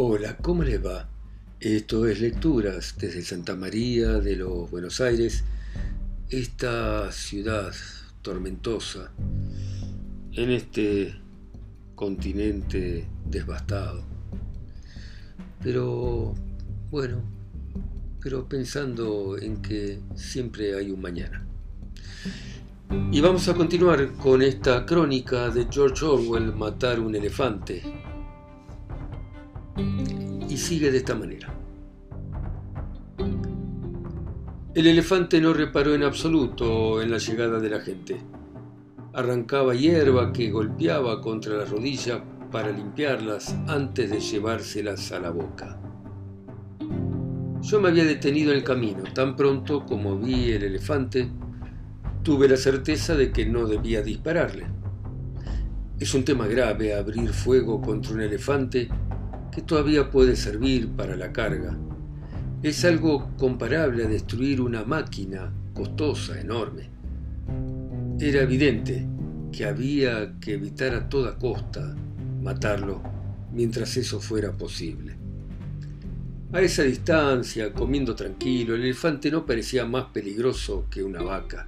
Hola, ¿cómo les va? Esto es Lecturas desde Santa María de los Buenos Aires, esta ciudad tormentosa en este continente devastado. Pero, bueno, pero pensando en que siempre hay un mañana. Y vamos a continuar con esta crónica de George Orwell, Matar un elefante, y sigue de esta manera. El elefante no reparó en absoluto en la llegada de la gente. Arrancaba hierba que golpeaba contra las rodillas para limpiarlas antes de llevárselas a la boca. Yo me había detenido en el camino. Tan pronto como vi el elefante, tuve la certeza de que no debía dispararle. Es un tema grave abrir fuego contra un elefante que todavía puede servir para la carga. Es algo comparable a destruir una máquina costosa, enorme. Era evidente que había que evitar a toda costa matarlo mientras eso fuera posible. A esa distancia, comiendo tranquilo, el elefante no parecía más peligroso que una vaca.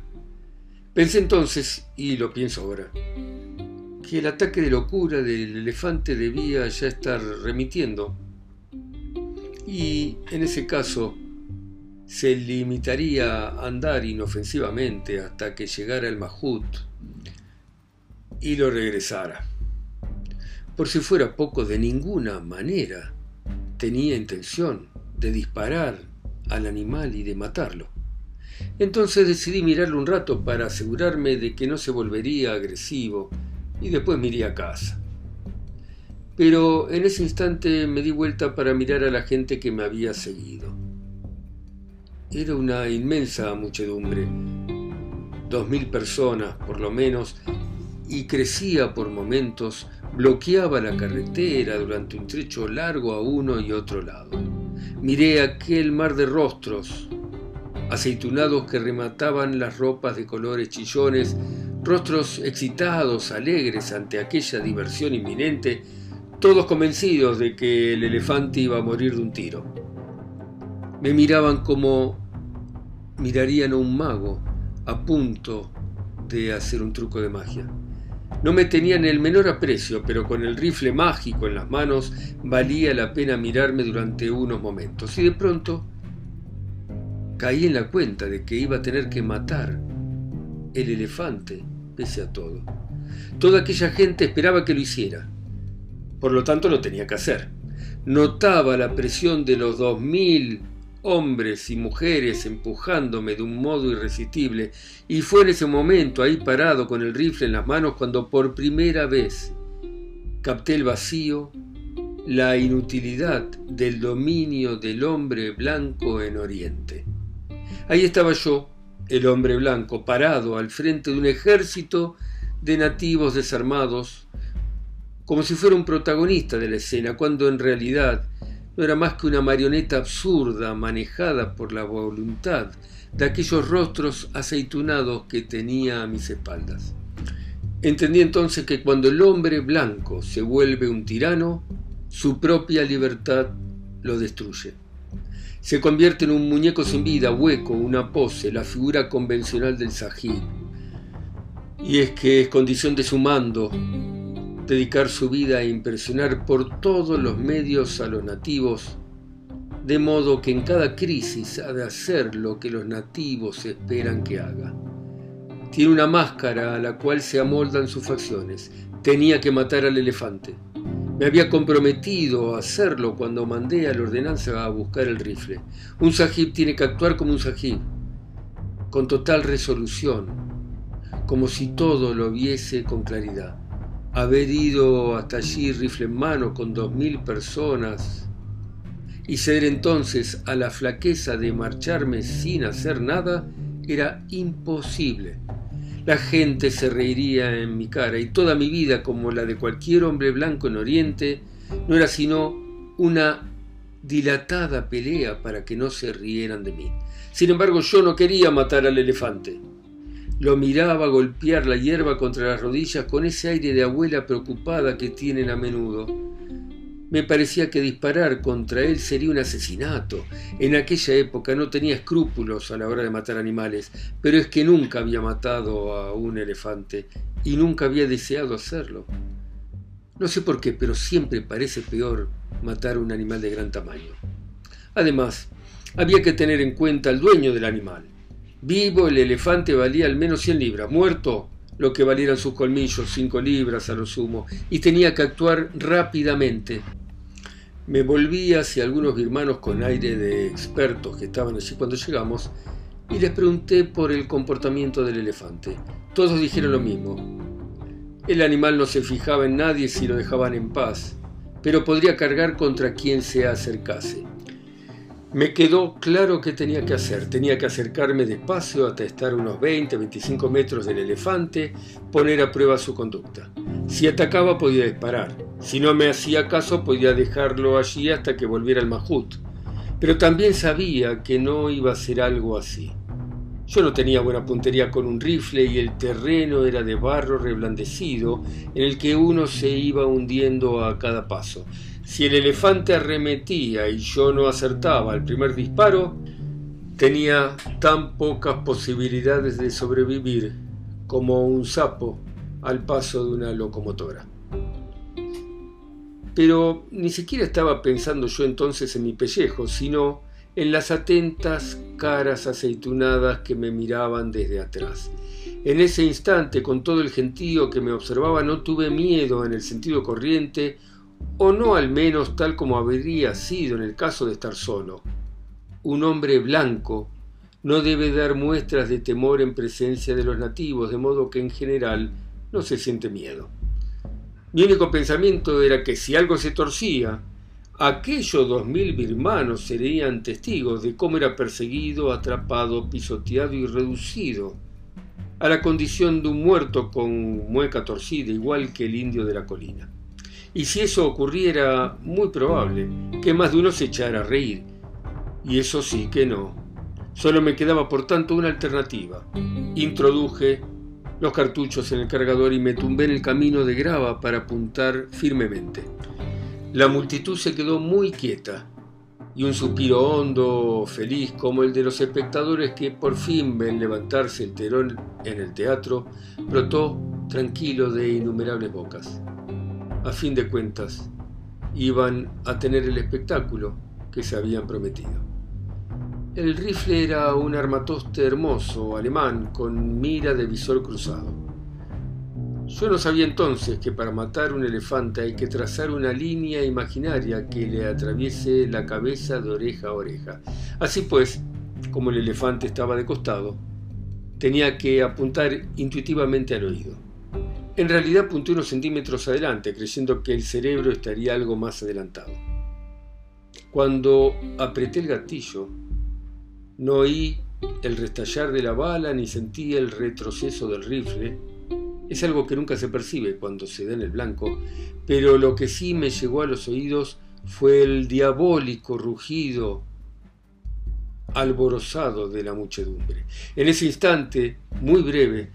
Pensé entonces, y lo pienso ahora, que el ataque de locura del elefante debía ya estar remitiendo. Y en ese caso se limitaría a andar inofensivamente hasta que llegara el Mahut y lo regresara. Por si fuera poco, de ninguna manera tenía intención de disparar al animal y de matarlo. Entonces decidí mirarlo un rato para asegurarme de que no se volvería agresivo y después me a casa. Pero en ese instante me di vuelta para mirar a la gente que me había seguido. Era una inmensa muchedumbre, dos mil personas por lo menos, y crecía por momentos, bloqueaba la carretera durante un trecho largo a uno y otro lado. Miré aquel mar de rostros, aceitunados que remataban las ropas de colores chillones rostros excitados, alegres ante aquella diversión inminente, todos convencidos de que el elefante iba a morir de un tiro. Me miraban como mirarían a un mago a punto de hacer un truco de magia. No me tenían el menor aprecio, pero con el rifle mágico en las manos valía la pena mirarme durante unos momentos. Y de pronto caí en la cuenta de que iba a tener que matar el elefante pese todo. Toda aquella gente esperaba que lo hiciera. Por lo tanto, lo tenía que hacer. Notaba la presión de los dos mil hombres y mujeres empujándome de un modo irresistible, y fue en ese momento, ahí parado con el rifle en las manos, cuando por primera vez capté el vacío, la inutilidad del dominio del hombre blanco en Oriente. Ahí estaba yo, el hombre blanco, parado al frente de un ejército de nativos desarmados, como si fuera un protagonista de la escena, cuando en realidad no era más que una marioneta absurda manejada por la voluntad de aquellos rostros aceitunados que tenía a mis espaldas. Entendí entonces que cuando el hombre blanco se vuelve un tirano, su propia libertad lo destruye se convierte en un muñeco sin vida, hueco, una pose, la figura convencional del sahib. Y es que es condición de su mando dedicar su vida a impresionar por todos los medios a los nativos, de modo que en cada crisis ha de hacer lo que los nativos esperan que haga. Tiene una máscara a la cual se amoldan sus facciones. Tenía que matar al elefante. Me había comprometido a hacerlo cuando mandé a la ordenanza a buscar el rifle. Un sahib tiene que actuar como un sahib, con total resolución, como si todo lo viese con claridad. Haber ido hasta allí rifle en mano con dos mil personas y ceder entonces a la flaqueza de marcharme sin hacer nada era imposible. La gente se reiría en mi cara y toda mi vida, como la de cualquier hombre blanco en Oriente, no era sino una dilatada pelea para que no se rieran de mí. Sin embargo, yo no quería matar al elefante. Lo miraba golpear la hierba contra las rodillas con ese aire de abuela preocupada que tienen a menudo. Me parecía que disparar contra él sería un asesinato. En aquella época no tenía escrúpulos a la hora de matar animales, pero es que nunca había matado a un elefante y nunca había deseado hacerlo. No sé por qué, pero siempre parece peor matar a un animal de gran tamaño. Además, había que tener en cuenta al dueño del animal. Vivo el elefante valía al menos 100 libras, muerto lo que valieran sus colmillos, 5 libras a lo sumo, y tenía que actuar rápidamente. Me volví hacia algunos birmanos con aire de expertos que estaban allí cuando llegamos y les pregunté por el comportamiento del elefante. Todos dijeron lo mismo. El animal no se fijaba en nadie si lo dejaban en paz, pero podría cargar contra quien se acercase. Me quedó claro qué tenía que hacer. Tenía que acercarme despacio hasta estar unos 20, 25 metros del elefante, poner a prueba su conducta. Si atacaba podía disparar. Si no me hacía caso podía dejarlo allí hasta que volviera el majut. Pero también sabía que no iba a ser algo así. Yo no tenía buena puntería con un rifle y el terreno era de barro reblandecido en el que uno se iba hundiendo a cada paso. Si el elefante arremetía y yo no acertaba el primer disparo, tenía tan pocas posibilidades de sobrevivir como un sapo al paso de una locomotora. Pero ni siquiera estaba pensando yo entonces en mi pellejo, sino en las atentas caras aceitunadas que me miraban desde atrás. En ese instante, con todo el gentío que me observaba, no tuve miedo en el sentido corriente o no al menos tal como habría sido en el caso de estar solo. Un hombre blanco no debe dar muestras de temor en presencia de los nativos, de modo que en general no se siente miedo. Mi único pensamiento era que si algo se torcía, aquellos dos mil birmanos serían testigos de cómo era perseguido, atrapado, pisoteado y reducido a la condición de un muerto con mueca torcida, igual que el indio de la colina. Y si eso ocurriera, muy probable que más de uno se echara a reír. Y eso sí que no. Solo me quedaba por tanto una alternativa. Introduje los cartuchos en el cargador y me tumbé en el camino de grava para apuntar firmemente. La multitud se quedó muy quieta y un suspiro hondo, feliz como el de los espectadores que por fin ven levantarse el terón en el teatro, brotó tranquilo de innumerables bocas a fin de cuentas, iban a tener el espectáculo que se habían prometido. El rifle era un armatoste hermoso alemán con mira de visor cruzado. Yo no sabía entonces que para matar un elefante hay que trazar una línea imaginaria que le atraviese la cabeza de oreja a oreja. Así pues, como el elefante estaba de costado, tenía que apuntar intuitivamente al oído. En realidad apunté unos centímetros adelante, creyendo que el cerebro estaría algo más adelantado. Cuando apreté el gatillo, no oí el restallar de la bala ni sentí el retroceso del rifle. Es algo que nunca se percibe cuando se da en el blanco, pero lo que sí me llegó a los oídos fue el diabólico rugido alborozado de la muchedumbre. En ese instante, muy breve,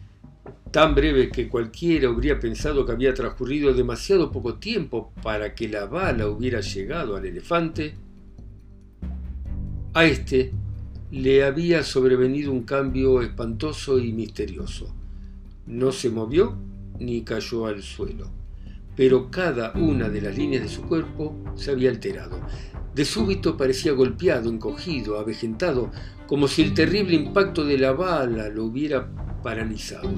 tan breve que cualquiera habría pensado que había transcurrido demasiado poco tiempo para que la bala hubiera llegado al elefante, a este le había sobrevenido un cambio espantoso y misterioso. No se movió ni cayó al suelo, pero cada una de las líneas de su cuerpo se había alterado. De súbito parecía golpeado, encogido, avejentado, como si el terrible impacto de la bala lo hubiera paralizado.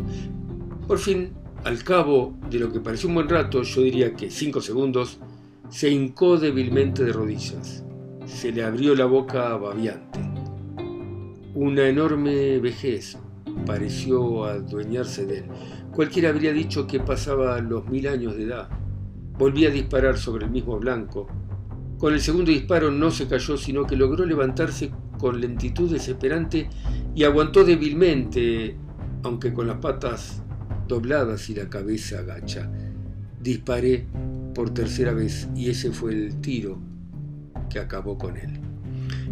Por fin, al cabo de lo que pareció un buen rato, yo diría que cinco segundos, se hincó débilmente de rodillas. Se le abrió la boca babiante. Una enorme vejez pareció adueñarse de él. Cualquiera habría dicho que pasaba los mil años de edad. Volvía a disparar sobre el mismo blanco. Con el segundo disparo no se cayó, sino que logró levantarse con lentitud desesperante y aguantó débilmente, aunque con las patas dobladas y la cabeza agacha. Disparé por tercera vez y ese fue el tiro que acabó con él.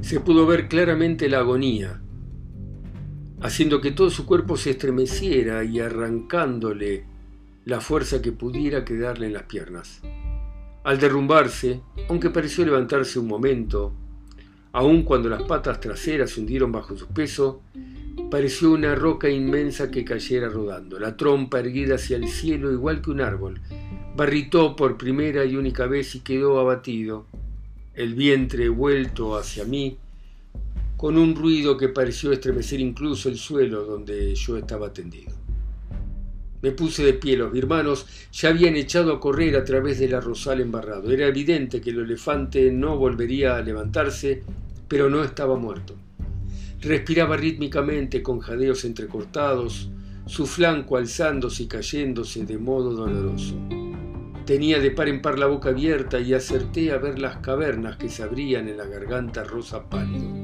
Se pudo ver claramente la agonía, haciendo que todo su cuerpo se estremeciera y arrancándole la fuerza que pudiera quedarle en las piernas. Al derrumbarse, aunque pareció levantarse un momento, aun cuando las patas traseras se hundieron bajo su peso, pareció una roca inmensa que cayera rodando, la trompa erguida hacia el cielo igual que un árbol. Barritó por primera y única vez y quedó abatido, el vientre vuelto hacia mí, con un ruido que pareció estremecer incluso el suelo donde yo estaba tendido. Me puse de pie, los birmanos ya habían echado a correr a través del arrozal embarrado. Era evidente que el elefante no volvería a levantarse, pero no estaba muerto. Respiraba rítmicamente con jadeos entrecortados, su flanco alzándose y cayéndose de modo doloroso. Tenía de par en par la boca abierta y acerté a ver las cavernas que se abrían en la garganta rosa pálido.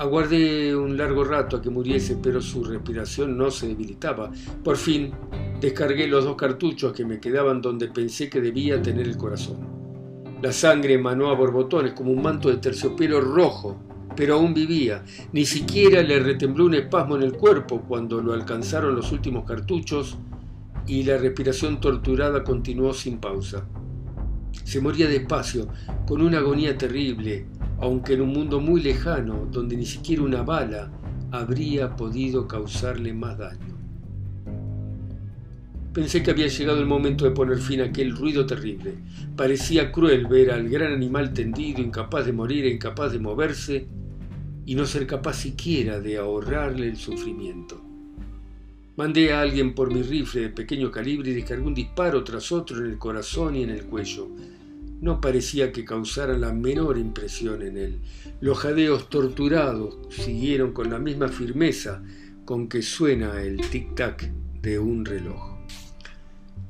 Aguardé un largo rato a que muriese, pero su respiración no se debilitaba. Por fin descargué los dos cartuchos que me quedaban donde pensé que debía tener el corazón. La sangre emanó a borbotones como un manto de terciopelo rojo, pero aún vivía. Ni siquiera le retembló un espasmo en el cuerpo cuando lo alcanzaron los últimos cartuchos y la respiración torturada continuó sin pausa. Se moría despacio, con una agonía terrible, aunque en un mundo muy lejano, donde ni siquiera una bala habría podido causarle más daño. Pensé que había llegado el momento de poner fin a aquel ruido terrible. Parecía cruel ver al gran animal tendido, incapaz de morir incapaz de moverse, y no ser capaz siquiera de ahorrarle el sufrimiento. Mandé a alguien por mi rifle de pequeño calibre y descargué un disparo tras otro en el corazón y en el cuello no parecía que causara la menor impresión en él. Los jadeos torturados siguieron con la misma firmeza con que suena el tic-tac de un reloj.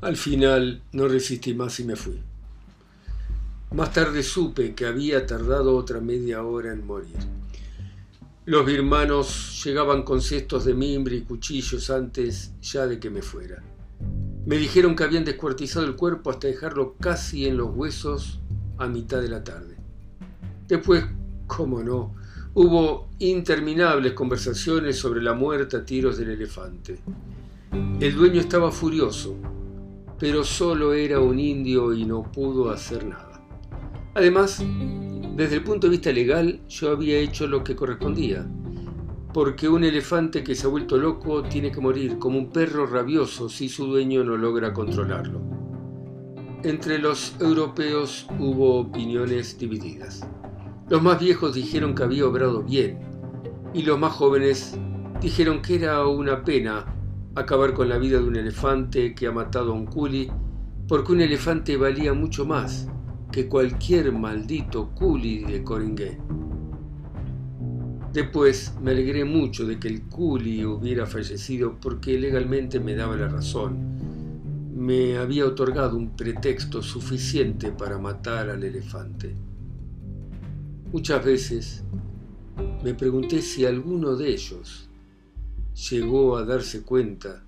Al final no resistí más y me fui. Más tarde supe que había tardado otra media hora en morir. Los birmanos llegaban con cestos de mimbre y cuchillos antes ya de que me fuera. Me dijeron que habían descuartizado el cuerpo hasta dejarlo casi en los huesos a mitad de la tarde. Después, cómo no, hubo interminables conversaciones sobre la muerte a tiros del elefante. El dueño estaba furioso, pero solo era un indio y no pudo hacer nada. Además, desde el punto de vista legal, yo había hecho lo que correspondía porque un elefante que se ha vuelto loco tiene que morir como un perro rabioso si su dueño no logra controlarlo. Entre los europeos hubo opiniones divididas. Los más viejos dijeron que había obrado bien y los más jóvenes dijeron que era una pena acabar con la vida de un elefante que ha matado a un culi porque un elefante valía mucho más que cualquier maldito culi de Coringué. Después me alegré mucho de que el culi hubiera fallecido porque legalmente me daba la razón. Me había otorgado un pretexto suficiente para matar al elefante. Muchas veces me pregunté si alguno de ellos llegó a darse cuenta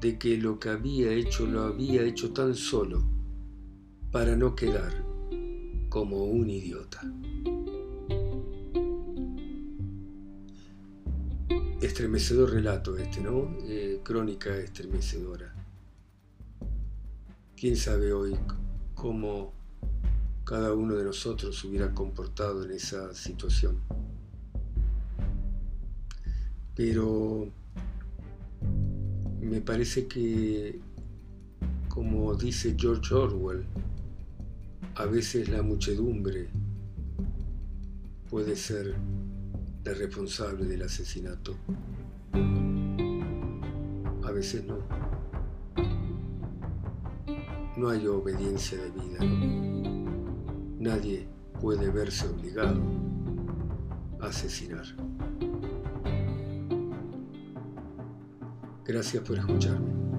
de que lo que había hecho lo había hecho tan solo para no quedar como un idiota. Estremecedor relato este, ¿no? Eh, crónica estremecedora. ¿Quién sabe hoy cómo cada uno de nosotros hubiera comportado en esa situación? Pero me parece que, como dice George Orwell, a veces la muchedumbre puede ser la responsable del asesinato. A veces no. No hay obediencia de vida. Nadie puede verse obligado a asesinar. Gracias por escucharme.